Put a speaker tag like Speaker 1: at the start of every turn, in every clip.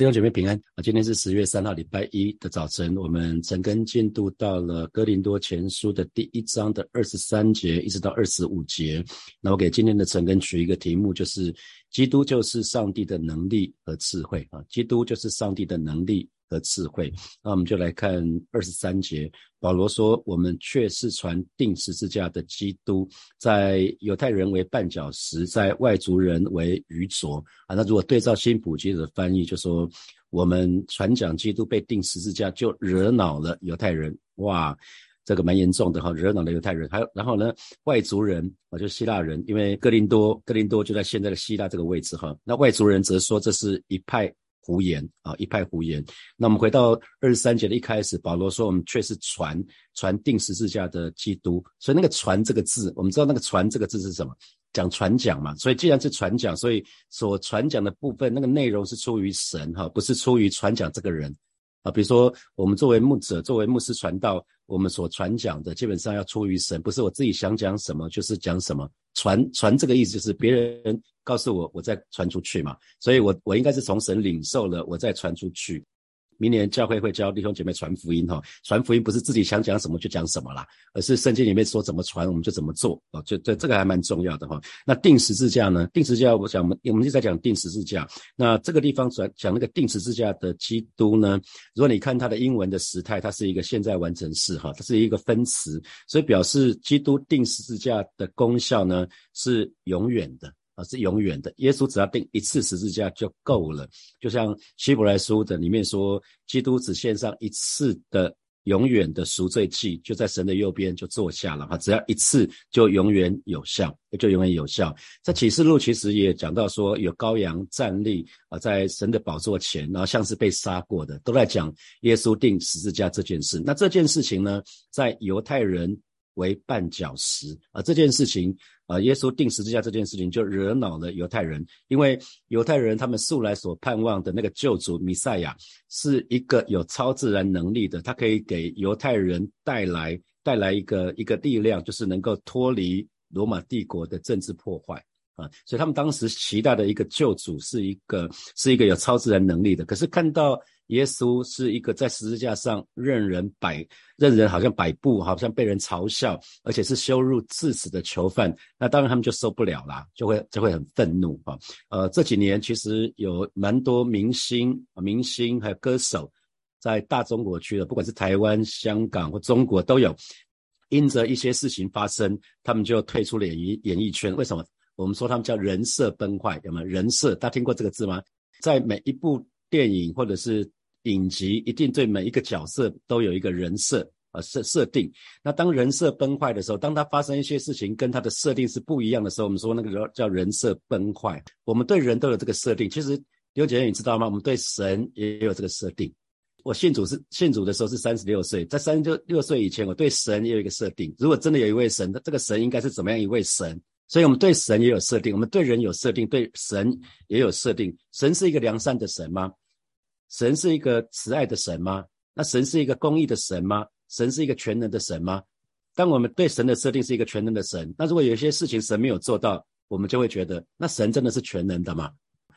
Speaker 1: 弟兄姐妹平安啊！今天是十月三号，礼拜一的早晨，我们陈根进度到了哥林多前书的第一章的二十三节，一直到二十五节。那我给今天的陈根取一个题目，就是基督就是上帝的能力和智慧啊！基督就是上帝的能力。和智慧，那我们就来看二十三节。保罗说：“我们却是传定十字架的基督，在犹太人为绊脚石，在外族人为愚拙。”啊，那如果对照新普及的翻译，就说我们传讲基督被定十字架，就惹恼了犹太人。哇，这个蛮严重的哈，惹恼了犹太人。还有，然后呢，外族人啊，就希腊人，因为哥林多，哥林多就在现在的希腊这个位置哈。那外族人则说这是一派。胡言啊，一派胡言。那我们回到二十三节的一开始，保罗说我们却是传传定十字架的基督。所以那个“传”这个字，我们知道那个“传”这个字是什么？讲传讲嘛。所以既然是传讲，所以所传讲的部分，那个内容是出于神哈，不是出于传讲这个人啊。比如说我们作为牧者，作为牧师传道，我们所传讲的基本上要出于神，不是我自己想讲什么就是讲什么。传传这个意思就是别人告诉我，我再传出去嘛，所以我我应该是从神领受了，我再传出去。明年教会会教弟兄姐妹传福音哈，传福音不是自己想讲什么就讲什么啦，而是圣经里面说怎么传我们就怎么做哦，就这这个还蛮重要的哈。那定十字架呢？定十字架，我想我们我们就在讲定十字架。那这个地方讲讲那个定十字架的基督呢？如果你看它的英文的时态，它是一个现在完成式哈，它是一个分词，所以表示基督定十字架的功效呢是永远的。是永远的，耶稣只要定一次十字架就够了。就像希伯来书的里面说，基督只献上一次的永远的赎罪祭，就在神的右边就坐下了哈。只要一次就永远有效，就永远有效。在启示录其实也讲到说，有羔羊站立啊，在神的宝座前，然后像是被杀过的，都在讲耶稣定十字架这件事。那这件事情呢，在犹太人为绊脚石啊，这件事情。啊，耶稣定十字架这件事情就惹恼了犹太人，因为犹太人他们素来所盼望的那个救主弥赛亚是一个有超自然能力的，他可以给犹太人带来带来一个一个力量，就是能够脱离罗马帝国的政治破坏啊，所以他们当时期待的一个救主是一个是一个有超自然能力的，可是看到。耶稣是一个在十字架上任人摆、任人好像摆布，好像被人嘲笑，而且是羞辱致死的囚犯。那当然他们就受不了啦，就会就会很愤怒啊。呃，这几年其实有蛮多明星、明星还有歌手在大中国区的，不管是台湾、香港或中国都有，因着一些事情发生，他们就退出了演艺演艺圈。为什么？我们说他们叫人设崩坏，有没有？人设，大家听过这个字吗？在每一部电影或者是影集一定对每一个角色都有一个人设啊设设定。那当人设崩坏的时候，当他发生一些事情跟他的设定是不一样的时候，我们说那个叫叫人设崩坏。我们对人都有这个设定。其实刘姐姐你知道吗？我们对神也有这个设定。我信主是信主的时候是三十六岁，在三十六岁以前，我对神也有一个设定。如果真的有一位神，那这个神应该是怎么样一位神？所以我们对神也有设定，我们对人有设定，对神也有设定。神是一个良善的神吗？神是一个慈爱的神吗？那神是一个公义的神吗？神是一个全能的神吗？当我们对神的设定是一个全能的神，那如果有些事情神没有做到，我们就会觉得，那神真的是全能的吗？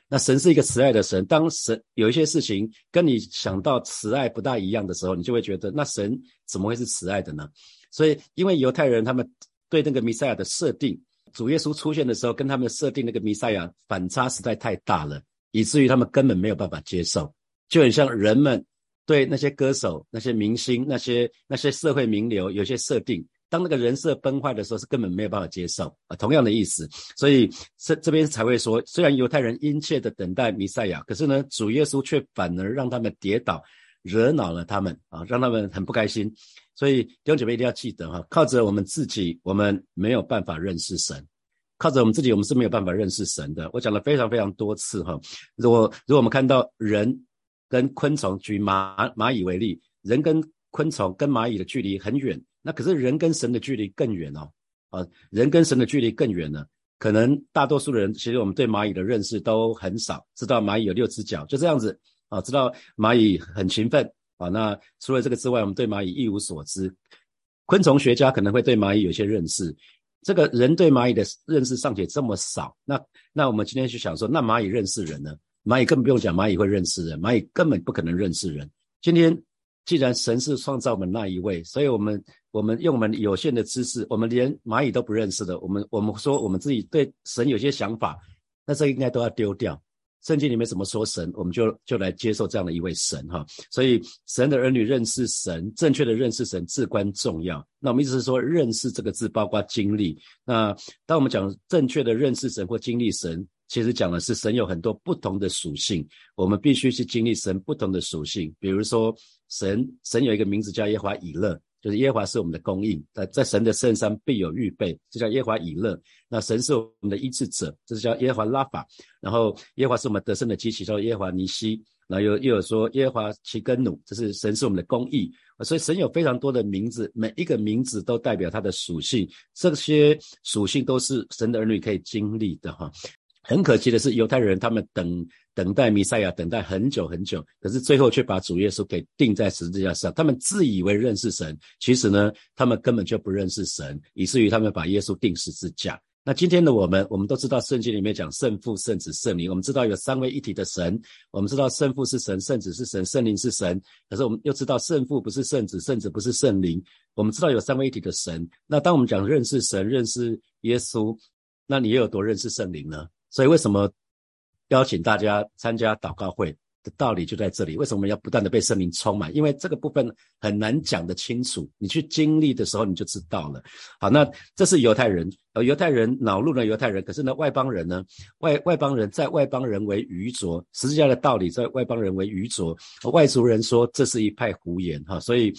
Speaker 1: 那神是一个慈爱的神，当神有一些事情跟你想到慈爱不大一样的时候，你就会觉得，那神怎么会是慈爱的呢？所以，因为犹太人他们对那个弥赛亚的设定，主耶稣出现的时候，跟他们设定那个弥赛亚反差实在太大了，以至于他们根本没有办法接受。就很像人们对那些歌手、那些明星、那些那些社会名流有些设定，当那个人设崩坏的时候，是根本没有办法接受啊。同样的意思，所以这这边才会说，虽然犹太人殷切的等待弥赛亚，可是呢，主耶稣却反而让他们跌倒，惹恼了他们啊，让他们很不开心。所以弟兄姐妹一定要记得哈，靠着我们自己，我们没有办法认识神。靠着我们自己，我们是没有办法认识神的。我讲了非常非常多次哈，如果如果我们看到人。跟昆虫举蚂蚂蚁为例，人跟昆虫跟蚂蚁的距离很远，那可是人跟神的距离更远哦。啊，人跟神的距离更远呢。可能大多数的人，其实我们对蚂蚁的认识都很少，知道蚂蚁有六只脚，就这样子啊。知道蚂蚁很勤奋啊。那除了这个之外，我们对蚂蚁一无所知。昆虫学家可能会对蚂蚁有些认识，这个人对蚂蚁的认识尚且这么少，那那我们今天就想说，那蚂蚁认识人呢？蚂蚁根本不用讲，蚂蚁会认识人，蚂蚁根本不可能认识人。今天既然神是创造我们那一位，所以我们我们用我们有限的知识，我们连蚂蚁都不认识的，我们我们说我们自己对神有些想法，那这应该都要丢掉。圣经里面怎么说神，我们就就来接受这样的一位神哈。所以神的儿女认识神，正确的认识神至关重要。那我们意思是说，认识这个字包括经历。那当我们讲正确的认识神或经历神，其实讲的是神有很多不同的属性，我们必须去经历神不同的属性。比如说，神神有一个名字叫耶华以勒。就是耶华是我们的供应，在在神的圣山必有预备，这叫耶华以勒。那神是我们的医治者，这是叫耶华拉法。然后耶华是我们得胜的机器，叫耶华尼西。然后又又有说耶华奇根努，这是神是我们的公义。所以神有非常多的名字，每一个名字都代表它的属性，这些属性都是神的儿女可以经历的哈。很可惜的是，犹太人他们等等待弥赛亚，等待很久很久，可是最后却把主耶稣给钉在十字架上。他们自以为认识神，其实呢，他们根本就不认识神，以至于他们把耶稣钉十字架。那今天的我们，我们都知道圣经里面讲圣父、圣子、圣灵，我们知道有三位一体的神，我们知道圣父是神，圣子是神，圣灵是神。可是我们又知道圣父不是圣子，圣子不是圣灵。我们知道有三位一体的神。那当我们讲认识神、认识耶稣，那你又有多认识圣灵呢？所以为什么邀请大家参加祷告会的道理就在这里？为什么要不断的被圣灵充满？因为这个部分很难讲得清楚，你去经历的时候你就知道了。好，那这是犹太人，呃，犹太人恼怒了犹太人，可是呢，外邦人呢，外外邦人在外邦人为愚拙，十字架的道理在外邦人为愚拙，外族人说这是一派胡言哈。所以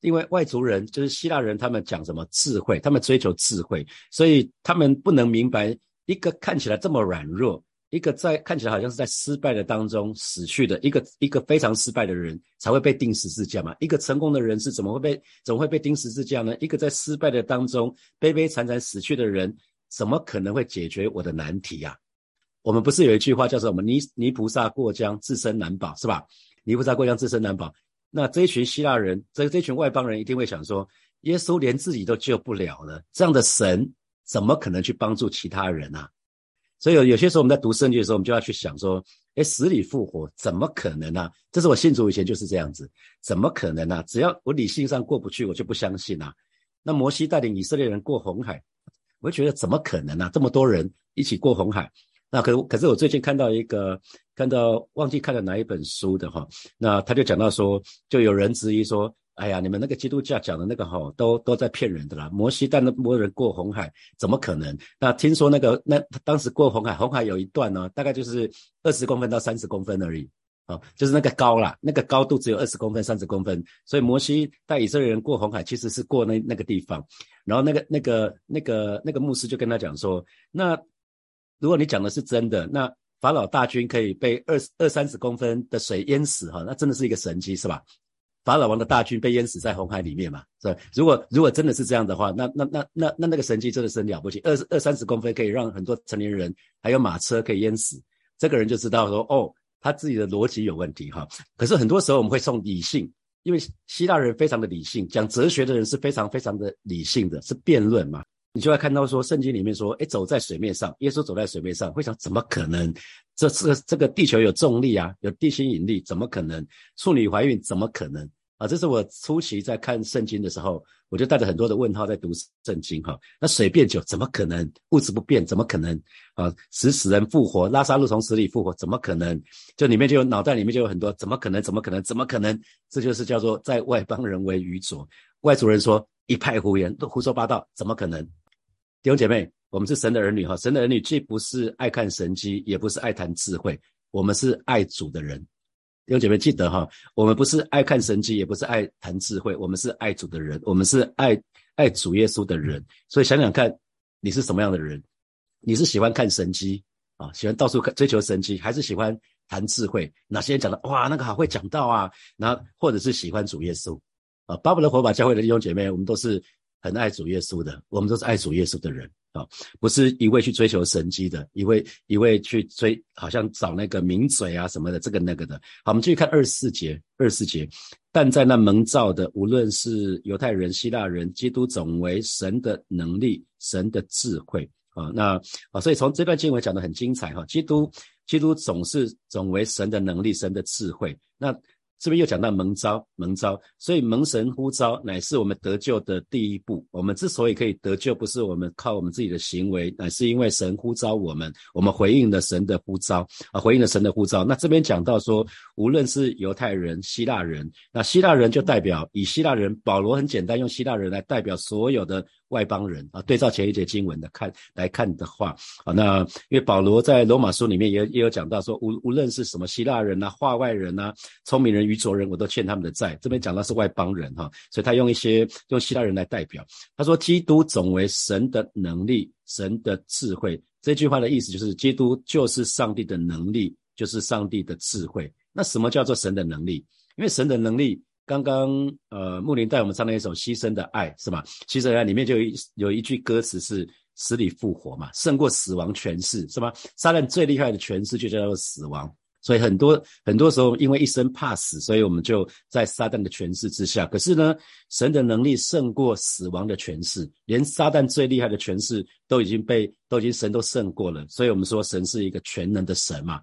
Speaker 1: 因为外族人就是希腊人，他们讲什么智慧，他们追求智慧，所以他们不能明白。一个看起来这么软弱，一个在看起来好像是在失败的当中死去的一个一个非常失败的人，才会被钉十字架嘛？一个成功的人是怎么会被怎么会被钉十字架呢？一个在失败的当中悲悲惨惨死去的人，怎么可能会解决我的难题呀？我们不是有一句话叫做“我们泥泥菩萨过江，自身难保”是吧？泥菩萨过江，自身难保。那这一群希腊人，这这群外邦人一定会想说：耶稣连自己都救不了了，这样的神。怎么可能去帮助其他人啊？所以有有些时候我们在读圣经的时候，我们就要去想说：哎，死里复活怎么可能呢？这是我信主以前就是这样子，怎么可能呢？只要我理性上过不去，我就不相信啊。那摩西带领以色列人过红海，我就觉得怎么可能呢？这么多人一起过红海，那可可是我最近看到一个，看到忘记看了哪一本书的哈，那他就讲到说，就有人质疑说。哎呀，你们那个基督教讲的那个哈，都都在骗人的啦。摩西带那波人过红海，怎么可能？那听说那个那当时过红海，红海有一段呢，大概就是二十公分到三十公分而已，啊，就是那个高啦，那个高度只有二十公分、三十公分。所以摩西带以色列人过红海，其实是过那那个地方。然后那个那个那个那个牧师就跟他讲说，那如果你讲的是真的，那法老大军可以被二二三十公分的水淹死哈，那真的是一个神迹，是吧？法老王的大军被淹死在红海里面嘛？是吧？如果如果真的是这样的话，那那那那那那个神迹真的是很了不起，二二三十公分可以让很多成年人还有马车可以淹死，这个人就知道说哦，他自己的逻辑有问题哈。可是很多时候我们会送理性，因为希腊人非常的理性，讲哲学的人是非常非常的理性的，是辩论嘛。你就会看到说圣经里面说，哎，走在水面上，耶稣走在水面上，会想怎么可能？这这这个地球有重力啊，有地心引力，怎么可能？处女怀孕怎么可能？啊，这是我初期在看圣经的时候，我就带着很多的问号在读圣经哈。那水变酒怎么可能？物质不变怎么可能？啊，使死人复活，拉萨路从死里复活怎么可能？就里面就有脑袋里面就有很多怎么可能？怎么可能？怎么可能？这就是叫做在外邦人为愚拙，外族人说一派胡言，都胡说八道，怎么可能？弟兄姐妹，我们是神的儿女哈，神的儿女既不是爱看神机，也不是爱谈智慧，我们是爱主的人。弟兄姐妹，记得哈，我们不是爱看神迹，也不是爱谈智慧，我们是爱主的人，我们是爱爱主耶稣的人。所以想想看，你是什么样的人？你是喜欢看神迹啊，喜欢到处看追求神迹，还是喜欢谈智慧？哪些人讲的哇，那个好会讲道啊？然后或者是喜欢主耶稣啊？巴布勒火把教会的弟兄姐妹，我们都是很爱主耶稣的，我们都是爱主耶稣的人。不是一味去追求神迹的，一味一味去追，好像找那个名嘴啊什么的，这个那个的。好，我们继续看二十四节，二十四节。但在那蒙召的，无论是犹太人、希腊人，基督总为神的能力、神的智慧啊。那啊，所以从这段经文讲的很精彩哈。基督基督总是总为神的能力、神的智慧。那这边又讲到蒙召，蒙召，所以蒙神呼召乃是我们得救的第一步。我们之所以可以得救，不是我们靠我们自己的行为，乃是因为神呼召我们，我们回应了神的呼召啊，回应了神的呼召。那这边讲到说，无论是犹太人、希腊人，那希腊人就代表以希腊人，保罗很简单用希腊人来代表所有的。外邦人啊，对照前一节经文的看来看的话，啊，那因为保罗在罗马书里面也也有讲到说，无无论是什么希腊人呐、化外人呐、聪明人、愚拙人，我都欠他们的债。这边讲到是外邦人哈，所以他用一些用希腊人来代表。他说，基督总为神的能力、神的智慧。这句话的意思就是，基督就是上帝的能力，就是上帝的智慧。那什么叫做神的能力？因为神的能力。刚刚呃，木林带我们唱了一首《牺牲的爱》，是吧？牺牲的爱里面就有一有一句歌词是“死里复活”嘛，胜过死亡权势，是吧？撒旦最厉害的权势就叫做死亡，所以很多很多时候因为一生怕死，所以我们就在撒旦的权势之下。可是呢，神的能力胜过死亡的权势，连撒旦最厉害的权势都已经被都已经神都胜过了，所以我们说神是一个全能的神嘛。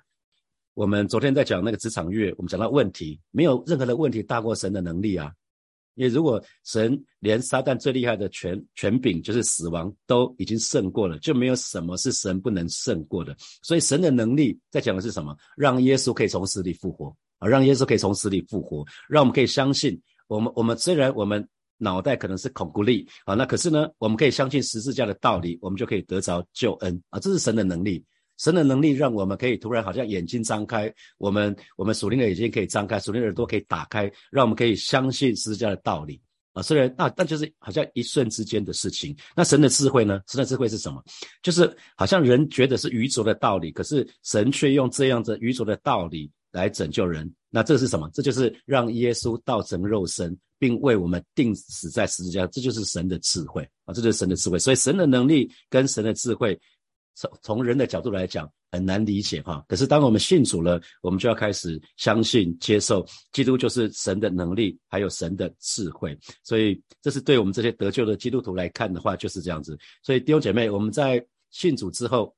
Speaker 1: 我们昨天在讲那个职场月，我们讲到问题，没有任何的问题大过神的能力啊！因为如果神连撒旦最厉害的权权柄就是死亡都已经胜过了，就没有什么是神不能胜过的。所以神的能力在讲的是什么？让耶稣可以从死里复活啊！让耶稣可以从死里复活，让我们可以相信，我们我们虽然我们脑袋可能是恐怖力啊，那可是呢，我们可以相信十字架的道理，我们就可以得着救恩啊！这是神的能力。神的能力让我们可以突然好像眼睛张开，我们我们属灵的眼睛可以张开，属灵的耳朵可以打开，让我们可以相信十字架的道理啊。虽然那那就是好像一瞬之间的事情。那神的智慧呢？神的智慧是什么？就是好像人觉得是愚拙的道理，可是神却用这样子愚拙的道理来拯救人。那这是什么？这就是让耶稣道成肉身，并为我们定死在十字架。这就是神的智慧啊！这就是神的智慧。所以神的能力跟神的智慧。从从人的角度来讲很难理解哈，可是当我们信主了，我们就要开始相信、接受基督就是神的能力，还有神的智慧。所以这是对我们这些得救的基督徒来看的话，就是这样子。所以弟兄姐妹，我们在信主之后，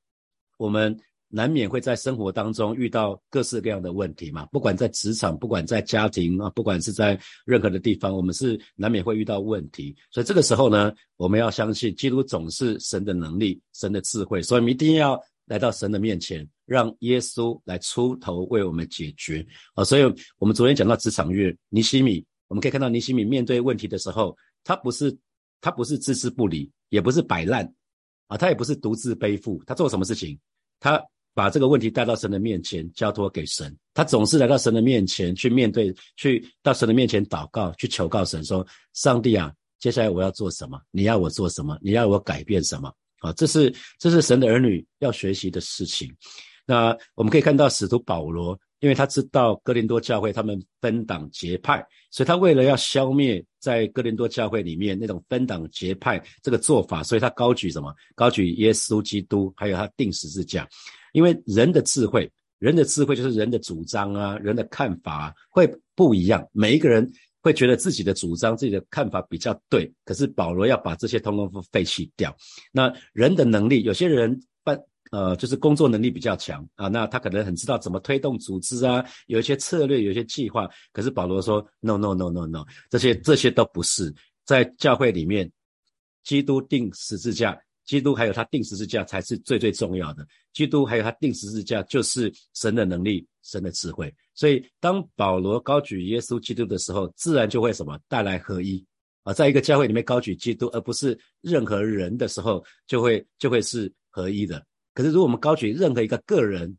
Speaker 1: 我们。难免会在生活当中遇到各式各样的问题嘛，不管在职场，不管在家庭啊，不管是在任何的地方，我们是难免会遇到问题。所以这个时候呢，我们要相信基督总是神的能力、神的智慧，所以我们一定要来到神的面前，让耶稣来出头为我们解决啊。所以我们昨天讲到职场月尼西米，我们可以看到尼西米面对问题的时候，他不是他不是置之不理，也不是摆烂啊，他也不是独自背负，他做什么事情，他。把这个问题带到神的面前，交托给神。他总是来到神的面前去面对，去到神的面前祷告，去求告神说：“上帝啊，接下来我要做什么？你要我做什么？你要我改变什么？”啊，这是这是神的儿女要学习的事情。那我们可以看到使徒保罗，因为他知道哥林多教会他们分党结派，所以他为了要消灭在哥林多教会里面那种分党结派这个做法，所以他高举什么？高举耶稣基督，还有他定十字架。因为人的智慧，人的智慧就是人的主张啊，人的看法啊会不一样。每一个人会觉得自己的主张、自己的看法比较对，可是保罗要把这些通通废弃掉。那人的能力，有些人办呃，就是工作能力比较强啊，那他可能很知道怎么推动组织啊，有一些策略，有一些计划。可是保罗说：“No No No No No，这些这些都不是在教会里面，基督定十字架。”基督还有他定十字架才是最最重要的。基督还有他定十字架，就是神的能力、神的智慧。所以，当保罗高举耶稣基督的时候，自然就会什么带来合一啊。在一个教会里面高举基督，而不是任何人的时候，就会就会是合一的。可是，如果我们高举任何一个个人，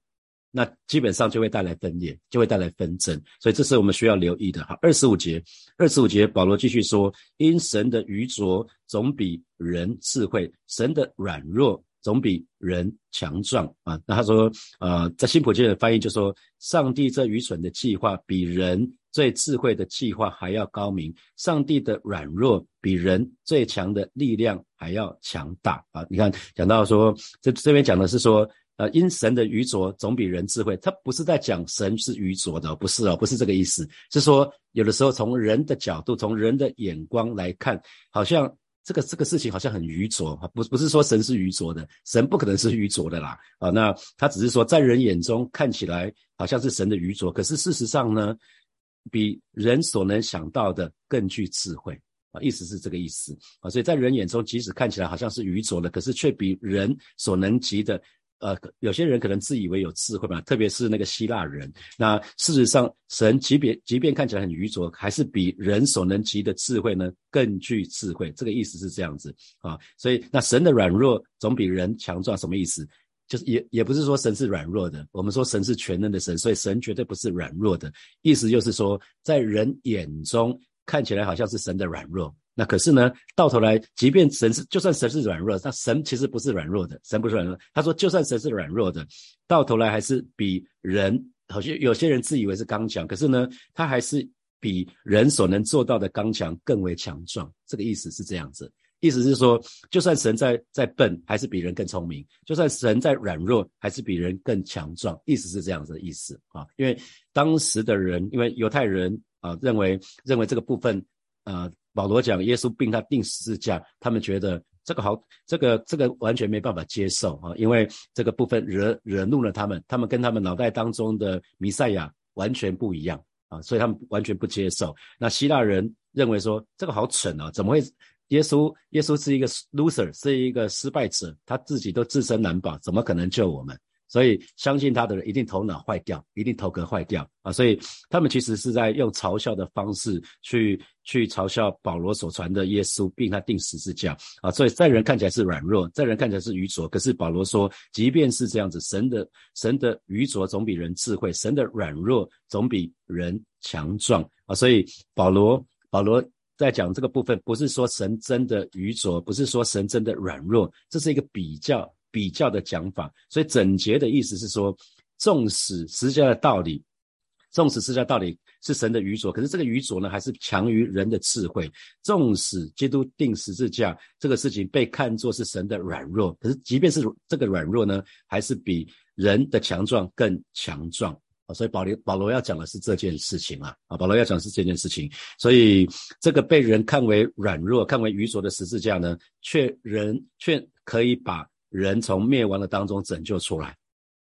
Speaker 1: 那基本上就会带来分裂，就会带来纷争，所以这是我们需要留意的。好，二十五节，二十五节，保罗继续说：因神的愚拙总比人智慧，神的软弱总比人强壮啊。那他说，呃，在新普京的翻译就说，上帝这愚蠢的计划比人最智慧的计划还要高明，上帝的软弱比人最强的力量还要强大啊。你看，讲到说，这这边讲的是说。呃，因神的愚拙总比人智慧，他不是在讲神是愚拙的，不是哦，不是这个意思，是说有的时候从人的角度，从人的眼光来看，好像这个这个事情好像很愚拙啊，不不是说神是愚拙的，神不可能是愚拙的啦。啊，那他只是说在人眼中看起来好像是神的愚拙，可是事实上呢，比人所能想到的更具智慧。啊，意思是这个意思。啊，所以在人眼中即使看起来好像是愚拙的，可是却比人所能及的。呃，有些人可能自以为有智慧嘛，特别是那个希腊人。那事实上，神即便即便看起来很愚拙，还是比人所能及的智慧呢更具智慧。这个意思是这样子啊。所以，那神的软弱总比人强壮，什么意思？就是也也不是说神是软弱的。我们说神是全能的神，所以神绝对不是软弱的。意思就是说，在人眼中看起来好像是神的软弱。那可是呢，到头来，即便神是，就算神是软弱，那神其实不是软弱的，神不是软弱。他说，就算神是软弱的，到头来还是比人，好像有些人自以为是刚强，可是呢，他还是比人所能做到的刚强更为强壮。这个意思是这样子，意思是说，就算神在在笨，还是比人更聪明；就算神在软弱，还是比人更强壮。意思是这样子的意思啊，因为当时的人，因为犹太人啊，认为认为这个部分，呃。保罗讲耶稣病他定十字架，他们觉得这个好，这个这个完全没办法接受啊，因为这个部分惹惹怒了他们，他们跟他们脑袋当中的弥赛亚完全不一样啊，所以他们完全不接受。那希腊人认为说这个好蠢啊，怎么会耶稣耶稣是一个 loser，是一个失败者，他自己都自身难保，怎么可能救我们？所以相信他的人一定头脑坏掉，一定头壳坏掉啊！所以他们其实是在用嘲笑的方式去去嘲笑保罗所传的耶稣，并他定十字架啊！所以在人看起来是软弱，在人看起来是愚拙，可是保罗说，即便是这样子，神的神的愚拙总比人智慧，神的软弱总比人强壮啊！所以保罗保罗在讲这个部分，不是说神真的愚拙，不是说神真的软弱，这是一个比较。比较的讲法，所以整节的意思是说，纵使十字架的道理，纵使十字架道理是神的愚拙，可是这个愚拙呢，还是强于人的智慧。纵使基督定十字架这个事情被看作是神的软弱，可是即便是这个软弱呢，还是比人的强壮更强壮啊。所以保罗保罗要讲的是这件事情啊，啊，保罗要讲的是这件事情。所以这个被人看为软弱、看为愚拙的十字架呢，却人却可以把。人从灭亡的当中拯救出来，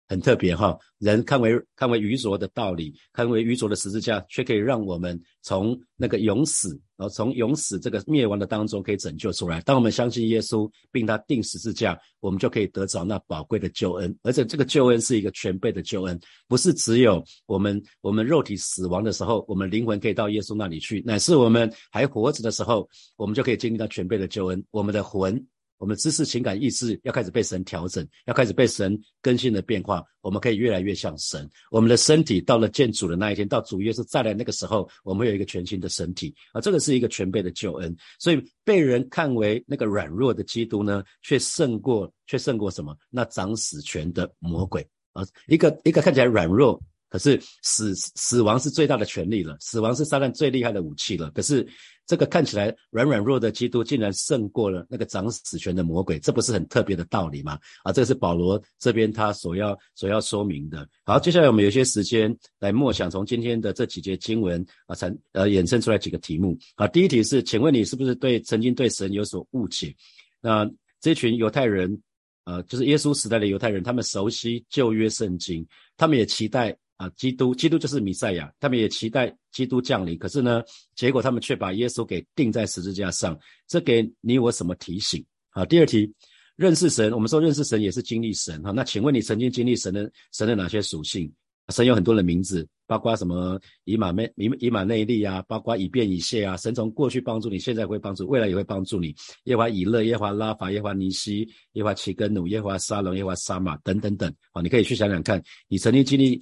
Speaker 1: 很特别哈。人看为看为愚拙的道理，看为愚拙的十字架，却可以让我们从那个永死，然后从永死这个灭亡的当中可以拯救出来。当我们相信耶稣，并他定十字架，我们就可以得着那宝贵的救恩。而且这个救恩是一个全备的救恩，不是只有我们我们肉体死亡的时候，我们灵魂可以到耶稣那里去，乃是我们还活着的时候，我们就可以经历到全备的救恩。我们的魂。我们知识、情感、意志要开始被神调整，要开始被神更新的变化，我们可以越来越像神。我们的身体到了见主的那一天，到主耶稣再来那个时候，我们有一个全新的身体啊！这个是一个全备的救恩。所以被人看为那个软弱的基督呢，却胜过，却胜过什么？那掌死权的魔鬼啊！一个一个看起来软弱。可是死死亡是最大的权利了，死亡是撒旦最厉害的武器了。可是这个看起来软软弱的基督，竟然胜过了那个掌死权的魔鬼，这不是很特别的道理吗？啊，这是保罗这边他所要所要说明的。好，接下来我们有些时间来默想，从今天的这几节经文啊，产呃衍生出来几个题目。好，第一题是，请问你是不是对曾经对神有所误解？那这群犹太人，呃，就是耶稣时代的犹太人，他们熟悉旧约圣经，他们也期待。啊，基督，基督就是弥赛亚，他们也期待基督降临，可是呢，结果他们却把耶稣给钉在十字架上，这给你我什么提醒？好，第二题，认识神，我们说认识神也是经历神哈，那请问你曾经经历神的神的哪些属性？神有很多的名字，包括什么以马内以以马内利啊，包括以便以谢啊。神从过去帮助你，现在会帮助，未来也会帮助你。耶华以勒、耶华拉法、耶华尼西、耶华奇根努、耶华沙龙、耶华沙马等等等。好，你可以去想想看，你曾经经历。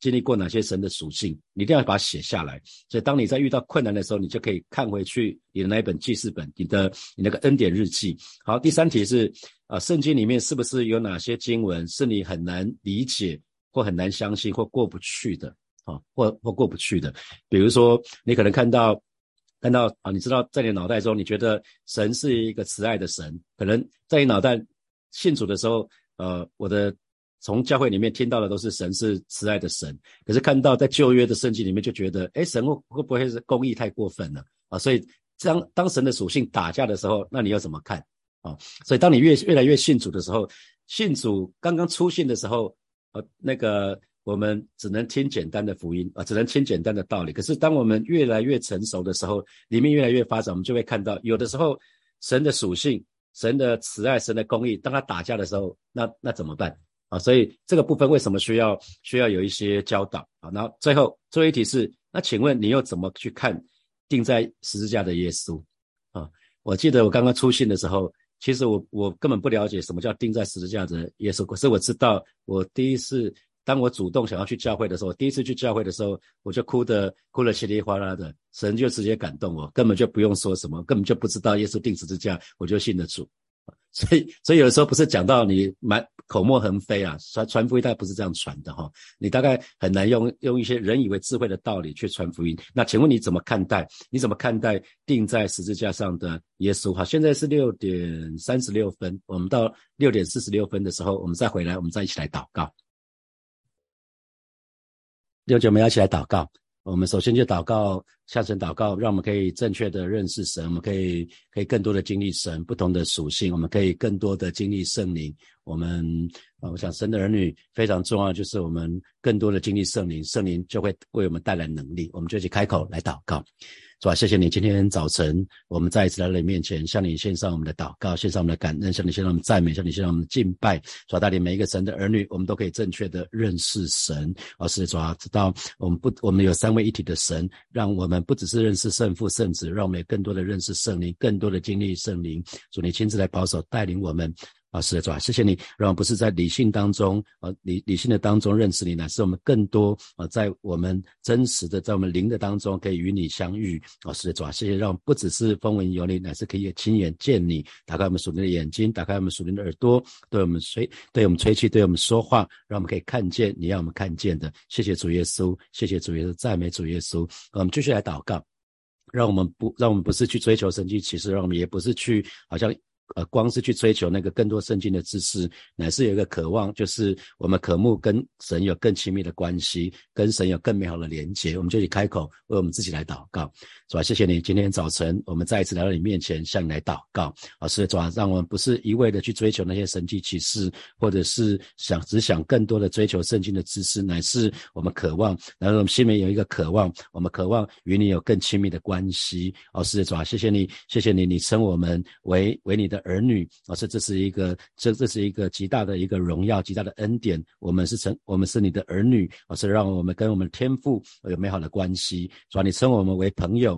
Speaker 1: 经历过哪些神的属性，你一定要把它写下来。所以，当你在遇到困难的时候，你就可以看回去你的那一本记事本，你的你那个恩典日记。好，第三题是啊，圣经里面是不是有哪些经文是你很难理解或很难相信或过不去的啊？或或过不去的？比如说，你可能看到看到啊，你知道在你脑袋中，你觉得神是一个慈爱的神，可能在你脑袋信主的时候，呃，我的。从教会里面听到的都是神是慈爱的神，可是看到在旧约的圣经里面就觉得，哎，神会会不会是公义太过分了啊？所以当当神的属性打架的时候，那你要怎么看啊？所以当你越越来越信主的时候，信主刚刚出现的时候，呃，那个我们只能听简单的福音啊，只能听简单的道理。可是当我们越来越成熟的时候，里面越来越发展，我们就会看到，有的时候神的属性、神的慈爱、神的公义，当他打架的时候，那那怎么办啊？所以这个部分为什么需要需要有一些教导啊？那最后最后一题是，那请问你又怎么去看？钉在十字架的耶稣啊！我记得我刚刚出信的时候，其实我我根本不了解什么叫钉在十字架的耶稣。可是我知道，我第一次当我主动想要去教会的时候，第一次去教会的时候，我就哭得哭得稀里哗啦的，神就直接感动我，根本就不用说什么，根本就不知道耶稣钉十字架，我就信得主。所以，所以有的时候不是讲到你满口沫横飞啊，传传福音，大概不是这样传的哈。你大概很难用用一些人以为智慧的道理去传福音。那请问你怎么看待？你怎么看待钉在十字架上的耶稣？哈，现在是六点三十六分，我们到六点四十六分的时候，我们再回来，我们再一起来祷告。六九，我们要一起来祷告。我们首先就祷告，向神祷告，让我们可以正确的认识神，我们可以可以更多的经历神不同的属性，我们可以更多的经历圣灵。我们啊，我想神的儿女非常重要，就是我们更多的经历圣灵，圣灵就会为我们带来能力。我们就去开口来祷告。是吧？谢谢你，今天早晨我们再一次来到你面前，向你献上我们的祷告，献上我们的感恩，向你献上我们赞美，向你献上我们的敬拜。主啊带领每一个神的儿女，我们都可以正确的认识神。而是主要知道我们不，我们有三位一体的神，让我们不只是认识圣父、圣子，让我们更多的认识圣灵，更多的经历圣灵。主，你亲自来保守带领我们。啊，是的，主啊，谢谢你，让我们不是在理性当中，呃，理理性的当中认识你，乃是我们更多啊，在我们真实的，在我们灵的当中，可以与你相遇。啊，是的，主啊，谢谢，让我们不只是风闻有你，乃是可以亲眼见你。打开我们属灵的眼睛，打开我们属灵的耳朵，对我们吹，对我们吹气，对我们说话，让我们可以看见你让我们看见的。谢谢主耶稣，谢谢主耶稣，赞美主耶稣。我们继续来祷告，让我们不，让我们不是去追求神迹其实，让我们也不是去好像。呃，光是去追求那个更多圣经的知识，乃是有一个渴望，就是我们渴慕跟神有更亲密的关系，跟神有更美好的连接。我们就以开口为我们自己来祷告，是吧？谢谢你，今天早晨我们再一次来到你面前，向你来祷告。啊，师主啊，让我们不是一味的去追求那些神迹启示，或者是想只想更多的追求圣经的知识，乃是我们渴望，然后我们心里有一个渴望，我们渴望与你有更亲密的关系。哦，是主啊，谢谢你，谢谢你，你称我们为为你的。儿女啊，师这是一个这这是一个极大的一个荣耀，极大的恩典。我们是成，我们是你的儿女啊，师让我们跟我们天父有美好的关系。主要你称我们为朋友，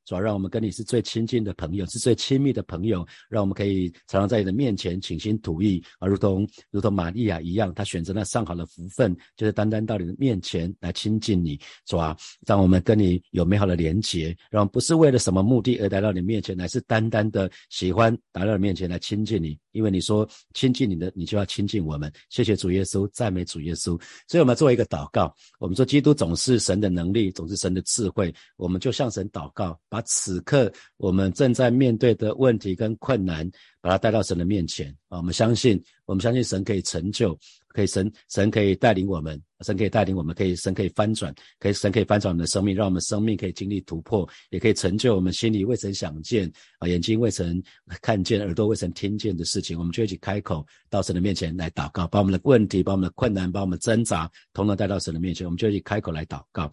Speaker 1: 主要让我们跟你是最亲近的朋友，是最亲密的朋友，让我们可以常常在你的面前倾心吐意啊，如同如同玛利亚一样，她选择那上好的福分，就是单单到你的面前来亲近你，是吧？让我们跟你有美好的连结，让不是为了什么目的而来到你面前，乃是单单的喜欢来到你面前。来亲近你，因为你说亲近你的，你就要亲近我们。谢谢主耶稣，赞美主耶稣。所以，我们做一个祷告。我们说，基督总是神的能力，总是神的智慧。我们就向神祷告，把此刻我们正在面对的问题跟困难，把它带到神的面前啊！我们相信，我们相信神可以成就。可以神神可以带领我们，神可以带领我们，可以神可以翻转，可以神可以翻转我们的生命，让我们生命可以经历突破，也可以成就我们心里未曾想见啊，眼睛未曾看见，耳朵未曾听见的事情。我们就一起开口到神的面前来祷告，把我们的问题，把我们的困难，把我们挣扎，统统带到神的面前。我们就一起开口来祷告，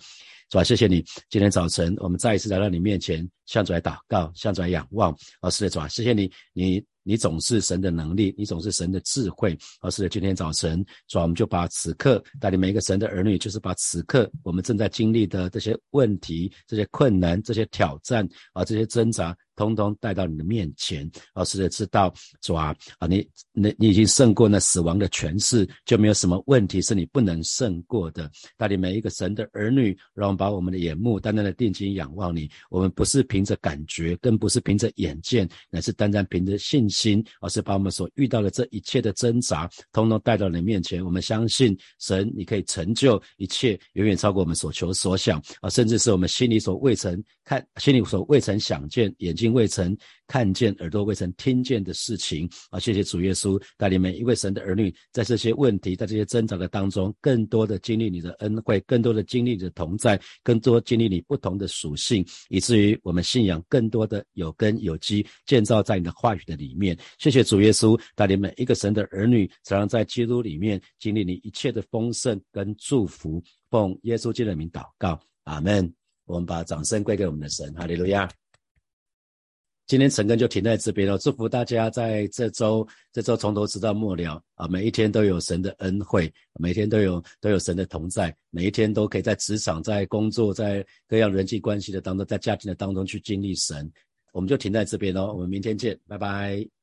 Speaker 1: 是吧？谢谢你，今天早晨我们再一次来到你面前，向主来祷告，向主来仰望。哦，是的，主啊，谢谢你，你。你总是神的能力，你总是神的智慧。而是今天早晨，所以，我们就把此刻带领每一个神的儿女，就是把此刻我们正在经历的这些问题、这些困难、这些挑战啊，这些挣扎。通通带到你的面前，而是知道主啊啊，你你你已经胜过那死亡的权势，就没有什么问题是你不能胜过的。带领每一个神的儿女，让我们把我们的眼目单单的定睛仰望你。我们不是凭着感觉，更不是凭着眼见，乃是单单凭着信心，而是把我们所遇到的这一切的挣扎，通通带到你面前。我们相信神，你可以成就一切，远远超过我们所求所想啊，甚至是我们心里所未曾看心里所未曾想见，眼睛未曾看见，耳朵未曾听见的事情啊！谢谢主耶稣带领每一位神的儿女，在这些问题，在这些挣扎的当中，更多的经历你的恩惠，更多的经历你的同在，更多经历你不同的属性，以至于我们信仰更多的有根有基，建造在你的话语的里面。谢谢主耶稣带领每一个神的儿女，才能在基督里面经历你一切的丰盛跟祝福。奉耶稣基督的名祷告，阿门。我们把掌声归给我们的神，哈利路亚。今天陈根就停在这边了，祝福大家在这周这周从头直到末了啊，每一天都有神的恩惠，每天都有都有神的同在，每一天都可以在职场、在工作、在各样人际关系的当中，在家庭的当中去经历神。我们就停在这边喽，我们明天见，拜拜。